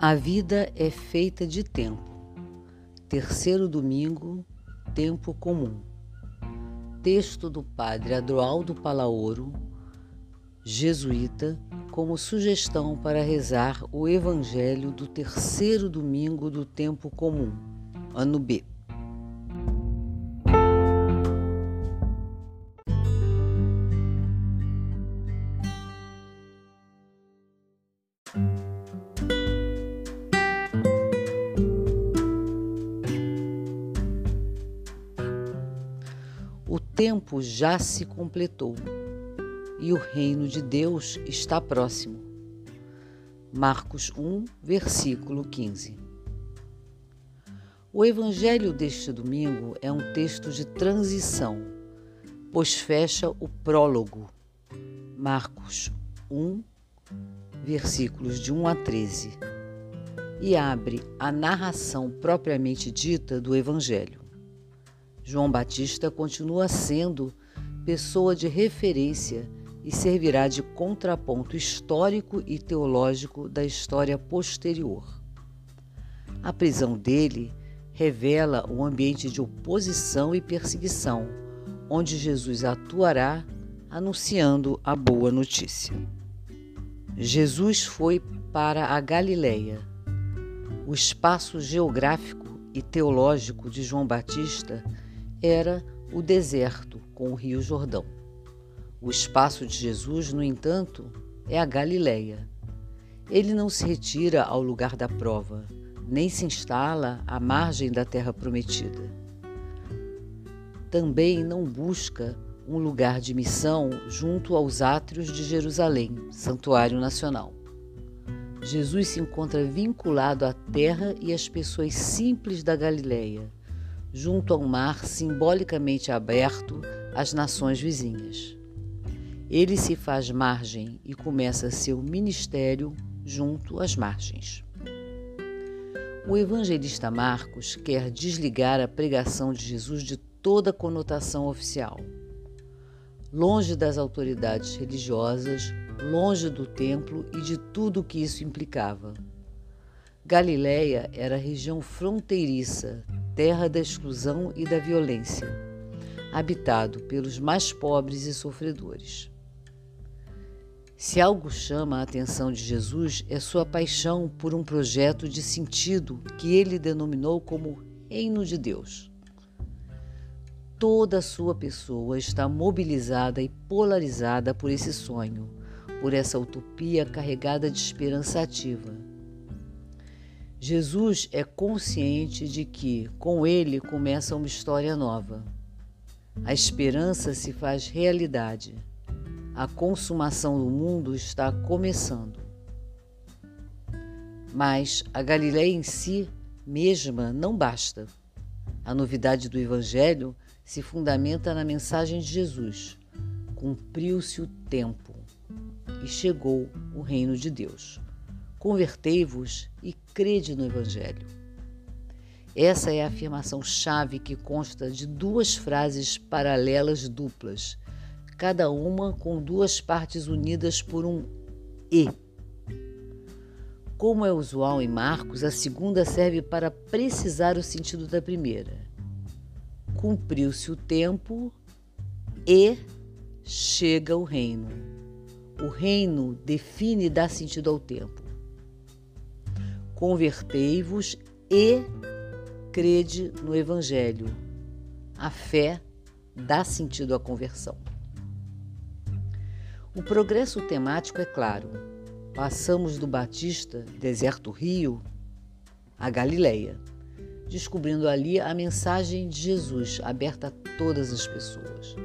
A vida é feita de tempo. Terceiro domingo, tempo comum. Texto do padre Adroaldo Palaoro, jesuíta, como sugestão para rezar o Evangelho do terceiro domingo do tempo comum, ano B. tempo já se completou e o reino de Deus está próximo. Marcos 1, versículo 15. O evangelho deste domingo é um texto de transição, pois fecha o prólogo. Marcos 1, versículos de 1 a 13, e abre a narração propriamente dita do evangelho. João Batista continua sendo pessoa de referência e servirá de contraponto histórico e teológico da história posterior. A prisão dele revela um ambiente de oposição e perseguição, onde Jesus atuará anunciando a boa notícia. Jesus foi para a Galileia. O espaço geográfico e teológico de João Batista era o deserto com o Rio Jordão. O espaço de Jesus, no entanto, é a Galileia. Ele não se retira ao lugar da prova, nem se instala à margem da terra prometida. Também não busca um lugar de missão junto aos átrios de Jerusalém, santuário nacional. Jesus se encontra vinculado à terra e às pessoas simples da Galileia junto ao mar simbolicamente aberto às nações vizinhas. Ele se faz margem e começa seu ministério junto às margens. O evangelista Marcos quer desligar a pregação de Jesus de toda conotação oficial. Longe das autoridades religiosas, longe do templo e de tudo o que isso implicava. Galiléia era região fronteiriça, terra da exclusão e da violência, habitado pelos mais pobres e sofredores. Se algo chama a atenção de Jesus é sua paixão por um projeto de sentido que ele denominou como Reino de Deus. Toda a sua pessoa está mobilizada e polarizada por esse sonho, por essa utopia carregada de esperança ativa Jesus é consciente de que com ele começa uma história nova. A esperança se faz realidade. A consumação do mundo está começando. Mas a Galileia em si mesma não basta. A novidade do Evangelho se fundamenta na mensagem de Jesus. Cumpriu-se o tempo e chegou o reino de Deus. Convertei-vos e crede no Evangelho. Essa é a afirmação chave que consta de duas frases paralelas duplas, cada uma com duas partes unidas por um e. Como é usual em Marcos, a segunda serve para precisar o sentido da primeira. Cumpriu-se o tempo e chega o reino. O reino define e dá sentido ao tempo convertei-vos e crede no Evangelho. A fé dá sentido à conversão. O progresso temático é claro. Passamos do Batista, deserto Rio, a Galileia, descobrindo ali a mensagem de Jesus aberta a todas as pessoas.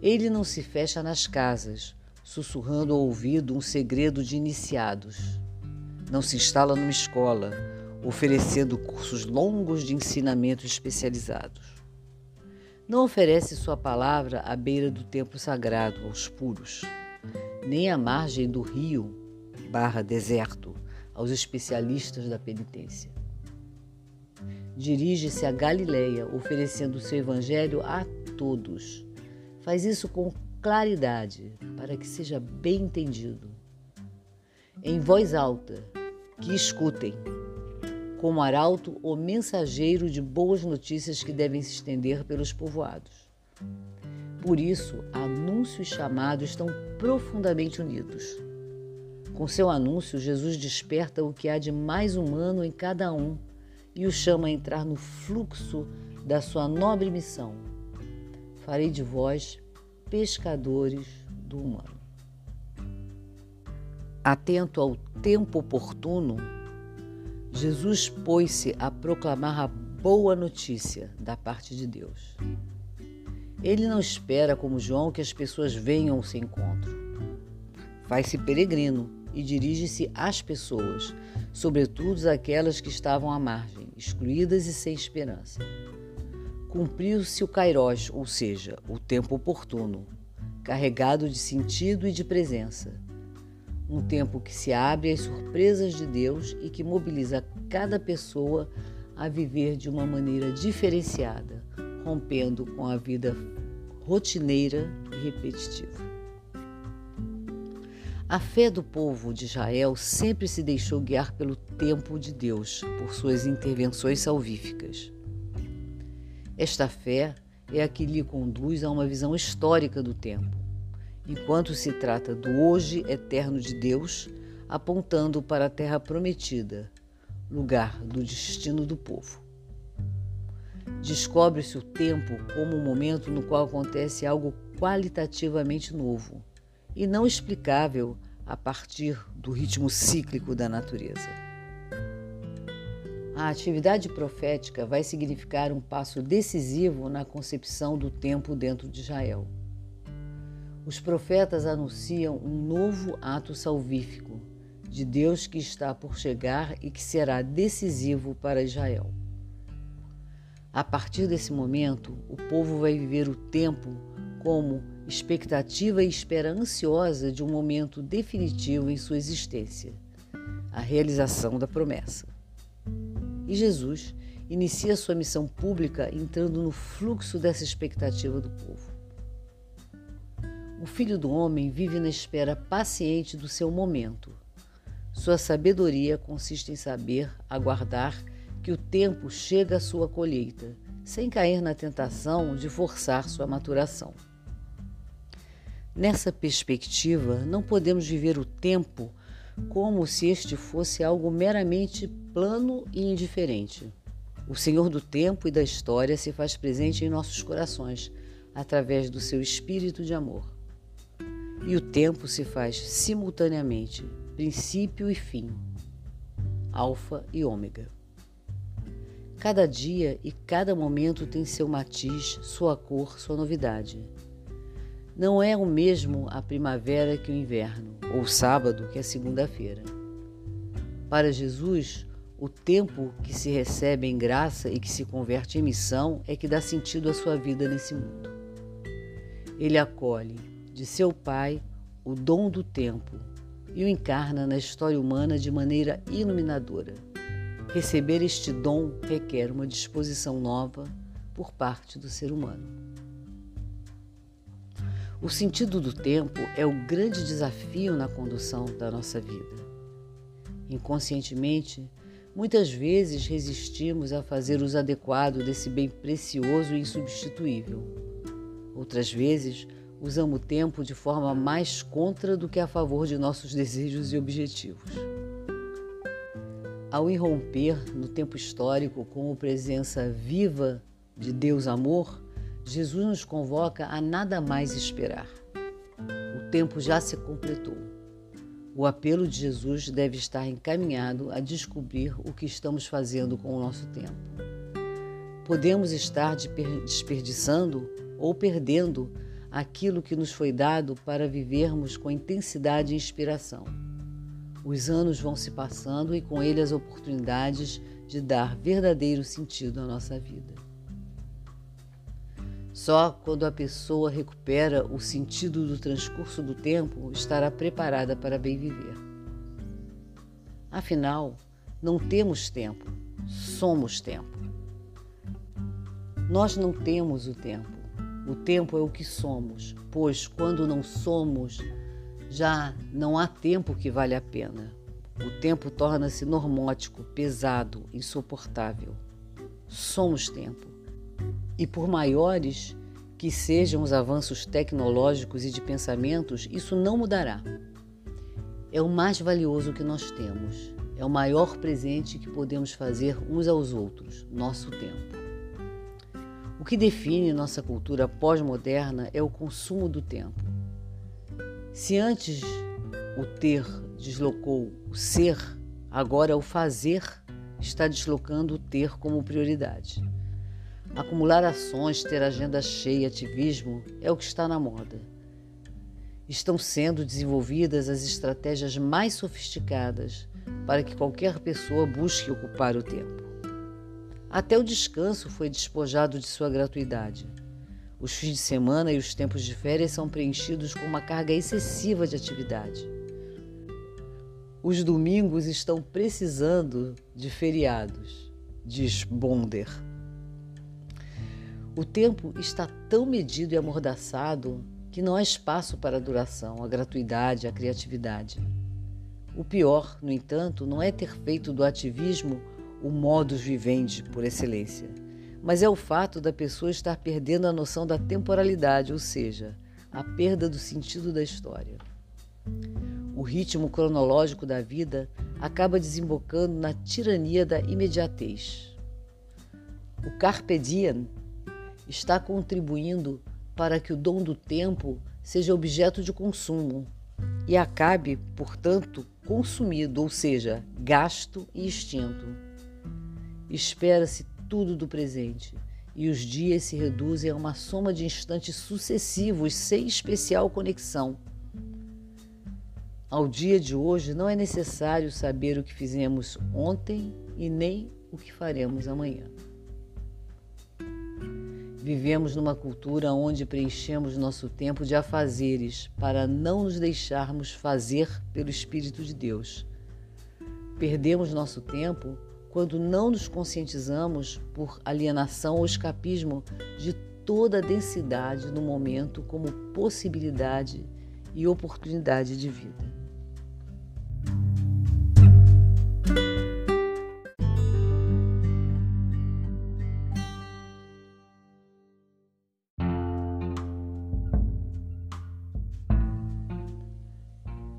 Ele não se fecha nas casas, sussurrando ao ouvido um segredo de iniciados não se instala numa escola, oferecendo cursos longos de ensinamento especializados. Não oferece sua palavra à beira do templo sagrado aos puros, nem à margem do rio barra deserto aos especialistas da penitência. Dirige-se a Galileia, oferecendo seu evangelho a todos. Faz isso com claridade, para que seja bem entendido. Em voz alta, que escutem, como arauto ou mensageiro de boas notícias que devem se estender pelos povoados. Por isso, anúncio e chamado estão profundamente unidos. Com seu anúncio, Jesus desperta o que há de mais humano em cada um e o chama a entrar no fluxo da sua nobre missão. Farei de vós pescadores do humano. Atento ao tempo oportuno, Jesus pôs-se a proclamar a boa notícia da parte de Deus. Ele não espera, como João, que as pessoas venham ao seu encontro. Faz-se peregrino e dirige-se às pessoas, sobretudo aquelas que estavam à margem, excluídas e sem esperança. Cumpriu-se o kairós, ou seja, o tempo oportuno, carregado de sentido e de presença um tempo que se abre às surpresas de Deus e que mobiliza cada pessoa a viver de uma maneira diferenciada, rompendo com a vida rotineira e repetitiva. A fé do povo de Israel sempre se deixou guiar pelo tempo de Deus, por suas intervenções salvíficas. Esta fé é a que lhe conduz a uma visão histórica do tempo enquanto se trata do hoje eterno de Deus, apontando para a terra prometida, lugar do destino do povo. Descobre-se o tempo como um momento no qual acontece algo qualitativamente novo e não explicável a partir do ritmo cíclico da natureza. A atividade profética vai significar um passo decisivo na concepção do tempo dentro de Israel. Os profetas anunciam um novo ato salvífico de Deus que está por chegar e que será decisivo para Israel. A partir desse momento, o povo vai viver o tempo como expectativa e espera ansiosa de um momento definitivo em sua existência a realização da promessa. E Jesus inicia sua missão pública entrando no fluxo dessa expectativa do povo. O filho do homem vive na espera paciente do seu momento. Sua sabedoria consiste em saber aguardar que o tempo chega à sua colheita, sem cair na tentação de forçar sua maturação. Nessa perspectiva, não podemos viver o tempo como se este fosse algo meramente plano e indiferente. O Senhor do tempo e da história se faz presente em nossos corações através do seu espírito de amor e o tempo se faz simultaneamente princípio e fim, alfa e ômega. Cada dia e cada momento tem seu matiz, sua cor, sua novidade. Não é o mesmo a primavera que o inverno, ou o sábado que a segunda-feira. Para Jesus, o tempo que se recebe em graça e que se converte em missão é que dá sentido à sua vida nesse mundo. Ele acolhe, de seu pai o dom do tempo e o encarna na história humana de maneira iluminadora. Receber este dom requer uma disposição nova por parte do ser humano. O sentido do tempo é o grande desafio na condução da nossa vida. Inconscientemente, muitas vezes resistimos a fazer uso adequado desse bem precioso e insubstituível. Outras vezes, usamos o tempo de forma mais contra do que a favor de nossos desejos e objetivos. Ao irromper no tempo histórico como presença viva de Deus Amor, Jesus nos convoca a nada mais esperar. O tempo já se completou. O apelo de Jesus deve estar encaminhado a descobrir o que estamos fazendo com o nosso tempo. Podemos estar desperdiçando ou perdendo aquilo que nos foi dado para vivermos com intensidade e inspiração. Os anos vão se passando e com ele as oportunidades de dar verdadeiro sentido à nossa vida. Só quando a pessoa recupera o sentido do transcurso do tempo estará preparada para bem viver. Afinal, não temos tempo, somos tempo. Nós não temos o tempo, o tempo é o que somos, pois quando não somos, já não há tempo que vale a pena. o tempo torna-se normótico, pesado, insuportável. Somos tempo. E por maiores que sejam os avanços tecnológicos e de pensamentos, isso não mudará. É o mais valioso que nós temos. É o maior presente que podemos fazer uns aos outros, nosso tempo. Que define nossa cultura pós-moderna é o consumo do tempo. Se antes o ter deslocou o ser, agora o fazer está deslocando o ter como prioridade. Acumular ações, ter agenda cheia, ativismo é o que está na moda. Estão sendo desenvolvidas as estratégias mais sofisticadas para que qualquer pessoa busque ocupar o tempo. Até o descanso foi despojado de sua gratuidade. Os fins de semana e os tempos de férias são preenchidos com uma carga excessiva de atividade. Os domingos estão precisando de feriados, diz Bonder. O tempo está tão medido e amordaçado que não há espaço para a duração, a gratuidade, a criatividade. O pior, no entanto, não é ter feito do ativismo o modus vivendi por excelência, mas é o fato da pessoa estar perdendo a noção da temporalidade, ou seja, a perda do sentido da história o ritmo cronológico da vida acaba desembocando na tirania da imediatez. O Carpe Diem está contribuindo para que o dom do tempo seja objeto de consumo e acabe, portanto, consumido, ou seja, gasto e extinto. Espera-se tudo do presente e os dias se reduzem a uma soma de instantes sucessivos sem especial conexão ao dia de hoje, não é necessário saber o que fizemos ontem e nem o que faremos amanhã. Vivemos numa cultura onde preenchemos nosso tempo de afazeres para não nos deixarmos fazer pelo Espírito de Deus. Perdemos nosso tempo quando não nos conscientizamos por alienação ou escapismo de toda a densidade no momento como possibilidade e oportunidade de vida.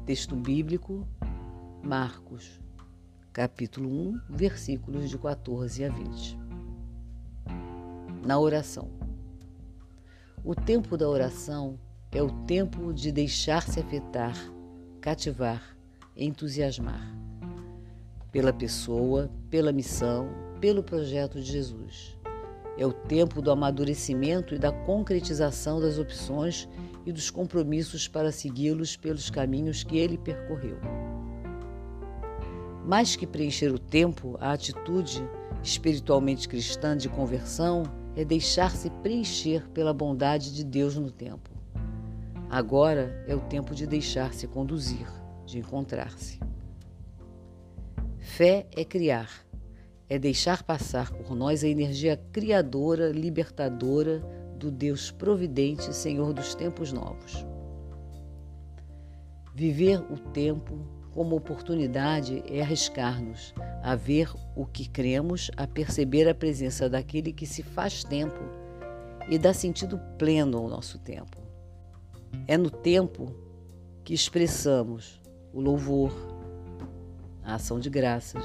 Texto bíblico, Marcos, capítulo 1, versículos de 14 a 20. Na oração. O tempo da oração é o tempo de deixar-se afetar, cativar, entusiasmar pela pessoa, pela missão, pelo projeto de Jesus. É o tempo do amadurecimento e da concretização das opções e dos compromissos para segui-los pelos caminhos que ele percorreu. Mais que preencher o tempo, a atitude espiritualmente cristã de conversão é deixar-se preencher pela bondade de Deus no tempo. Agora é o tempo de deixar-se conduzir, de encontrar-se. Fé é criar, é deixar passar por nós a energia criadora, libertadora do Deus providente, Senhor dos tempos novos. Viver o tempo como oportunidade é arriscar-nos a ver o que cremos, a perceber a presença daquele que se faz tempo e dá sentido pleno ao nosso tempo. É no tempo que expressamos o louvor, a ação de graças,